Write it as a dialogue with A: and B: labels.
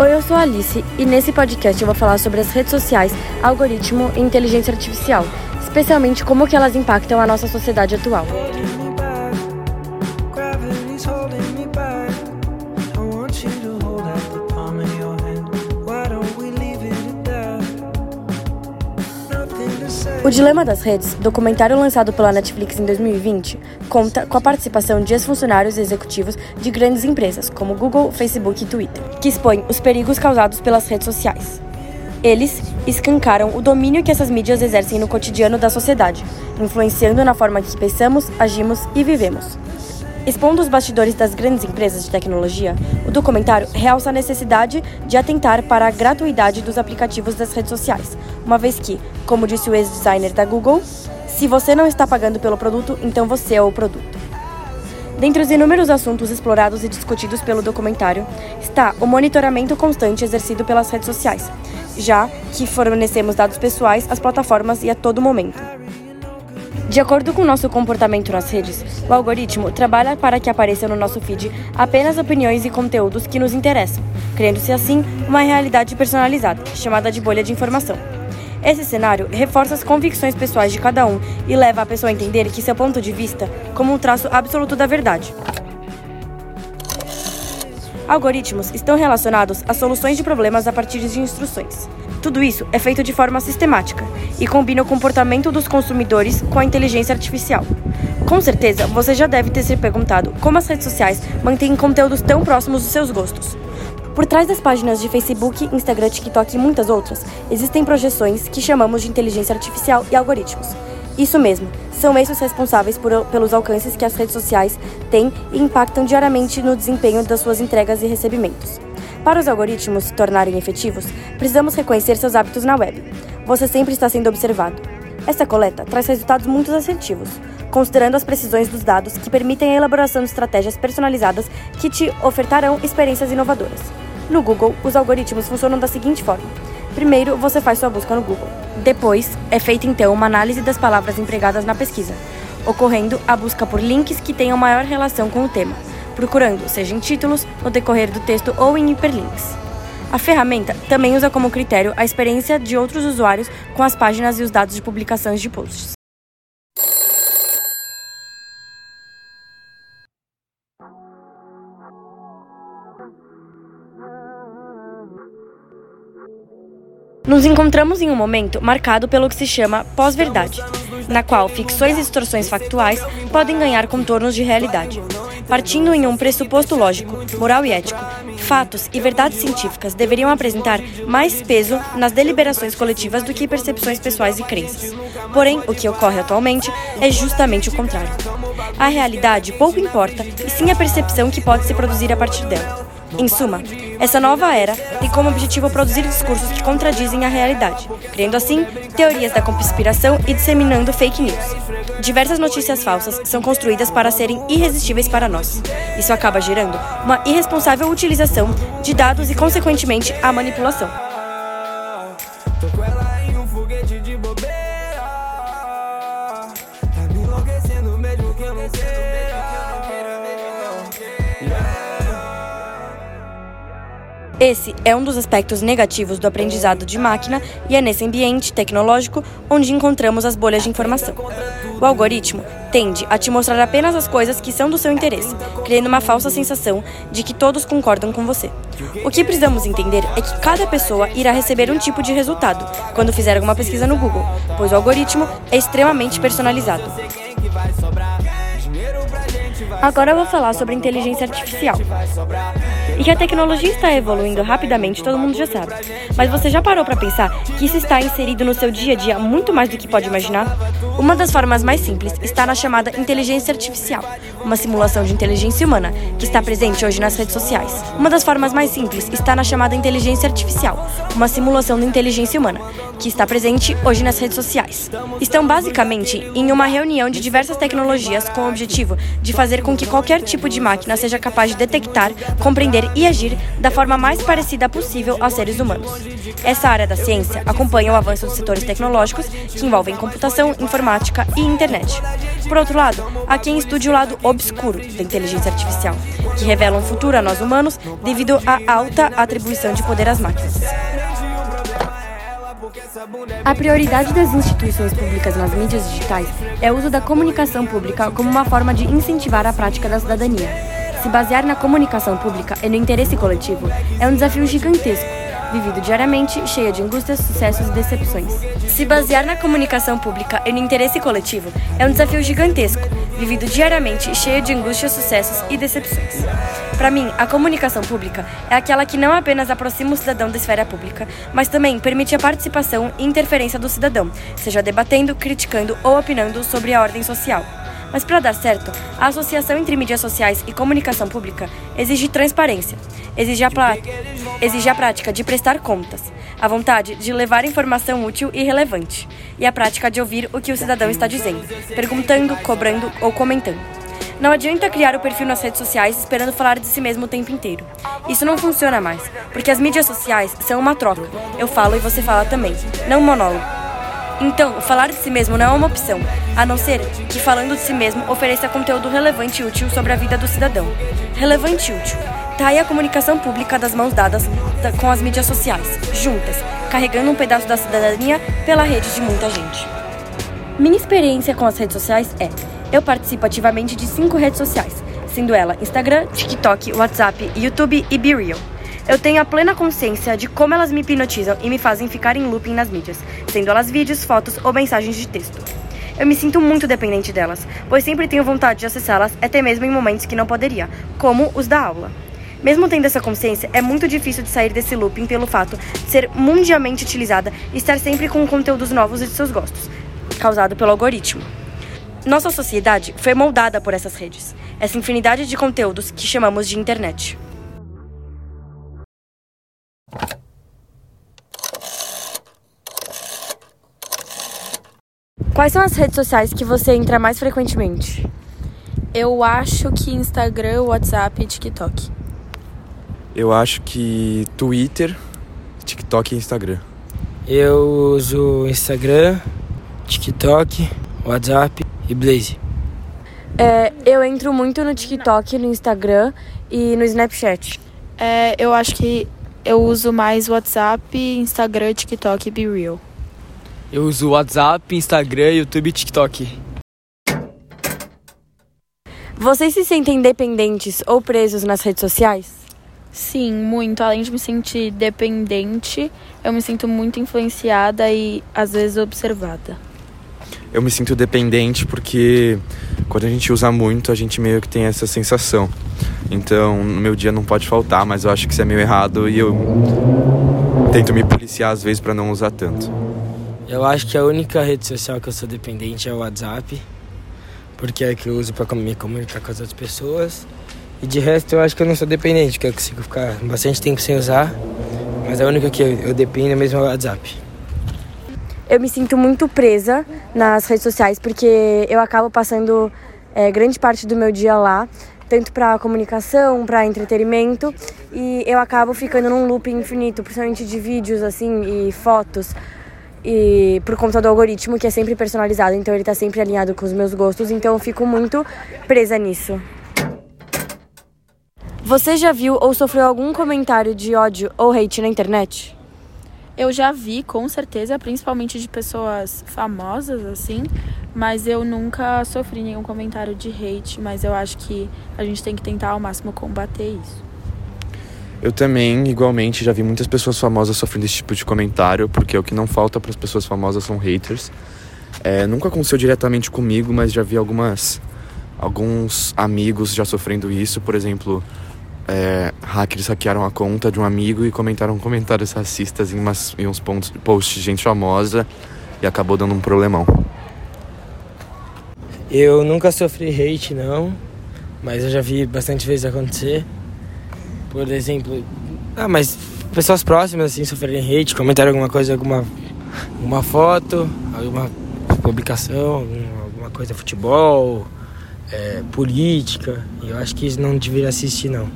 A: Oi, eu sou a Alice e nesse podcast eu vou falar sobre as redes sociais, algoritmo e inteligência artificial, especialmente como que elas impactam a nossa sociedade atual. O Dilema das Redes, documentário lançado pela Netflix em 2020, conta com a participação de ex-funcionários executivos de grandes empresas como Google, Facebook e Twitter, que expõem os perigos causados pelas redes sociais. Eles escancaram o domínio que essas mídias exercem no cotidiano da sociedade, influenciando na forma que pensamos, agimos e vivemos. Expondo os bastidores das grandes empresas de tecnologia, o documentário realça a necessidade de atentar para a gratuidade dos aplicativos das redes sociais, uma vez que, como disse o ex-designer da Google, se você não está pagando pelo produto, então você é o produto. Dentre os inúmeros assuntos explorados e discutidos pelo documentário está o monitoramento constante exercido pelas redes sociais, já que fornecemos dados pessoais às plataformas e a todo momento. De acordo com nosso comportamento nas redes, o algoritmo trabalha para que apareçam no nosso feed apenas opiniões e conteúdos que nos interessam, criando-se assim uma realidade personalizada, chamada de bolha de informação. Esse cenário reforça as convicções pessoais de cada um e leva a pessoa a entender que seu ponto de vista como um traço absoluto da verdade. Algoritmos estão relacionados a soluções de problemas a partir de instruções. Tudo isso é feito de forma sistemática e combina o comportamento dos consumidores com a inteligência artificial. Com certeza, você já deve ter se perguntado como as redes sociais mantêm conteúdos tão próximos dos seus gostos. Por trás das páginas de Facebook, Instagram, TikTok e muitas outras, existem projeções que chamamos de inteligência artificial e algoritmos. Isso mesmo, são esses responsáveis por, pelos alcances que as redes sociais têm e impactam diariamente no desempenho das suas entregas e recebimentos. Para os algoritmos se tornarem efetivos, precisamos reconhecer seus hábitos na web. Você sempre está sendo observado. Essa coleta traz resultados muito assertivos, considerando as precisões dos dados que permitem a elaboração de estratégias personalizadas que te ofertarão experiências inovadoras. No Google, os algoritmos funcionam da seguinte forma: primeiro, você faz sua busca no Google. Depois, é feita então uma análise das palavras empregadas na pesquisa, ocorrendo a busca por links que tenham maior relação com o tema procurando, seja em títulos, no decorrer do texto ou em hiperlinks. A ferramenta também usa como critério a experiência de outros usuários com as páginas e os dados de publicações de posts. Nos encontramos em um momento marcado pelo que se chama pós-verdade, na qual ficções e distorções factuais podem ganhar contornos de realidade. Partindo em um pressuposto lógico, moral e ético, fatos e verdades científicas deveriam apresentar mais peso nas deliberações coletivas do que percepções pessoais e crenças. Porém, o que ocorre atualmente é justamente o contrário. A realidade pouco importa, e sim a percepção que pode se produzir a partir dela. Em suma, essa nova era tem como objetivo produzir discursos que contradizem a realidade, criando assim teorias da conspiração e disseminando fake news. Diversas notícias falsas são construídas para serem irresistíveis para nós. Isso acaba gerando uma irresponsável utilização de dados e, consequentemente, a manipulação. Esse é um dos aspectos negativos do aprendizado de máquina e é nesse ambiente tecnológico onde encontramos as bolhas de informação. O algoritmo tende a te mostrar apenas as coisas que são do seu interesse, criando uma falsa sensação de que todos concordam com você. O que precisamos entender é que cada pessoa irá receber um tipo de resultado quando fizer alguma pesquisa no Google, pois o algoritmo é extremamente personalizado. Agora eu vou falar sobre inteligência artificial. E que a tecnologia está evoluindo rapidamente, todo mundo já sabe. Mas você já parou para pensar que isso está inserido no seu dia a dia muito mais do que pode imaginar? Uma das formas mais simples está na chamada inteligência artificial, uma simulação de inteligência humana que está presente hoje nas redes sociais. Uma das formas mais simples está na chamada inteligência artificial, uma simulação de inteligência humana que está presente hoje nas redes sociais. Estão basicamente em uma reunião de diversas tecnologias com o objetivo de fazer com que qualquer tipo de máquina seja capaz de detectar, compreender e agir da forma mais parecida possível aos seres humanos. Essa área da ciência acompanha o avanço dos setores tecnológicos que envolvem computação, informática e internet. Por outro lado, há quem estude o lado obscuro da inteligência artificial, que revela um futuro a nós humanos devido à alta atribuição de poder às máquinas. A prioridade das instituições públicas nas mídias digitais é o uso da comunicação pública como uma forma de incentivar a prática da cidadania. Se basear na comunicação pública e no interesse coletivo é um desafio gigantesco, vivido diariamente, cheio de angústias, sucessos e decepções. Se basear na comunicação pública e no interesse coletivo é um desafio gigantesco, vivido diariamente, cheio de angústias, sucessos e decepções. Para mim, a comunicação pública é aquela que não apenas aproxima o cidadão da esfera pública, mas também permite a participação e interferência do cidadão, seja debatendo, criticando ou opinando sobre a ordem social. Mas para dar certo, a associação entre mídias sociais e comunicação pública exige transparência, exige a, exige a prática de prestar contas, a vontade de levar informação útil e relevante, e a prática de ouvir o que o cidadão está dizendo, perguntando, cobrando ou comentando. Não adianta criar o perfil nas redes sociais esperando falar de si mesmo o tempo inteiro. Isso não funciona mais, porque as mídias sociais são uma troca. Eu falo e você fala também, não um monólogo. Então, falar de si mesmo não é uma opção, a não ser que falando de si mesmo ofereça conteúdo relevante e útil sobre a vida do cidadão. Relevante e útil. Tá aí a comunicação pública das mãos dadas com as mídias sociais, juntas, carregando um pedaço da cidadania pela rede de muita gente. Minha experiência com as redes sociais é eu participo ativamente de cinco redes sociais, sendo ela Instagram, TikTok, WhatsApp, YouTube e BeReal. Eu tenho a plena consciência de como elas me hipnotizam e me fazem ficar em looping nas mídias, sendo elas vídeos, fotos ou mensagens de texto. Eu me sinto muito dependente delas, pois sempre tenho vontade de acessá-las até mesmo em momentos que não poderia, como os da aula. Mesmo tendo essa consciência, é muito difícil de sair desse looping pelo fato de ser mundialmente utilizada e estar sempre com conteúdos novos e de seus gostos, causado pelo algoritmo. Nossa sociedade foi moldada por essas redes, essa infinidade de conteúdos que chamamos de internet. Quais são as redes sociais que você entra mais frequentemente?
B: Eu acho que Instagram, WhatsApp e TikTok.
C: Eu acho que Twitter, TikTok e Instagram.
D: Eu uso Instagram, TikTok, WhatsApp e Blaze?
A: É, eu entro muito no TikTok, no Instagram e no Snapchat.
B: É, eu acho que eu uso mais WhatsApp, Instagram, TikTok e BeReal.
E: Eu uso WhatsApp, Instagram, YouTube e TikTok.
A: Vocês se sentem dependentes ou presos nas redes sociais?
B: Sim, muito. Além de me sentir dependente, eu me sinto muito influenciada e às vezes observada
C: eu me sinto dependente porque quando a gente usa muito, a gente meio que tem essa sensação. Então, no meu dia não pode faltar, mas eu acho que isso é meio errado e eu tento me policiar às vezes para não usar tanto.
D: Eu acho que a única rede social que eu sou dependente é o WhatsApp, porque é que eu uso para me comunicar com as outras pessoas. E de resto, eu acho que eu não sou dependente, que eu consigo ficar bastante tempo sem usar, mas a única que eu dependo mesmo é o WhatsApp
A: eu me sinto muito presa nas redes sociais porque eu acabo passando é, grande parte do meu dia lá, tanto para comunicação, para entretenimento, e eu acabo ficando num loop infinito, principalmente de vídeos assim e fotos. E por conta do algoritmo que é sempre personalizado, então ele está sempre alinhado com os meus gostos, então eu fico muito presa nisso. Você já viu ou sofreu algum comentário de ódio ou hate na internet?
B: Eu já vi, com certeza, principalmente de pessoas famosas, assim, mas eu nunca sofri nenhum comentário de hate, mas eu acho que a gente tem que tentar ao máximo combater isso.
C: Eu também, igualmente, já vi muitas pessoas famosas sofrendo esse tipo de comentário, porque o que não falta para as pessoas famosas são haters. É, nunca aconteceu diretamente comigo, mas já vi algumas alguns amigos já sofrendo isso, por exemplo, é, hackers hackearam a conta de um amigo e comentaram comentários racistas em, umas, em uns pontos, posts de gente famosa e acabou dando um problemão.
D: Eu nunca sofri hate, não, mas eu já vi bastante vezes acontecer. Por exemplo, ah, mas pessoas próximas assim sofrerem hate, comentaram alguma coisa, alguma uma foto, alguma publicação, alguma, alguma coisa futebol, é, política. Eu acho que não deveria assistir, não.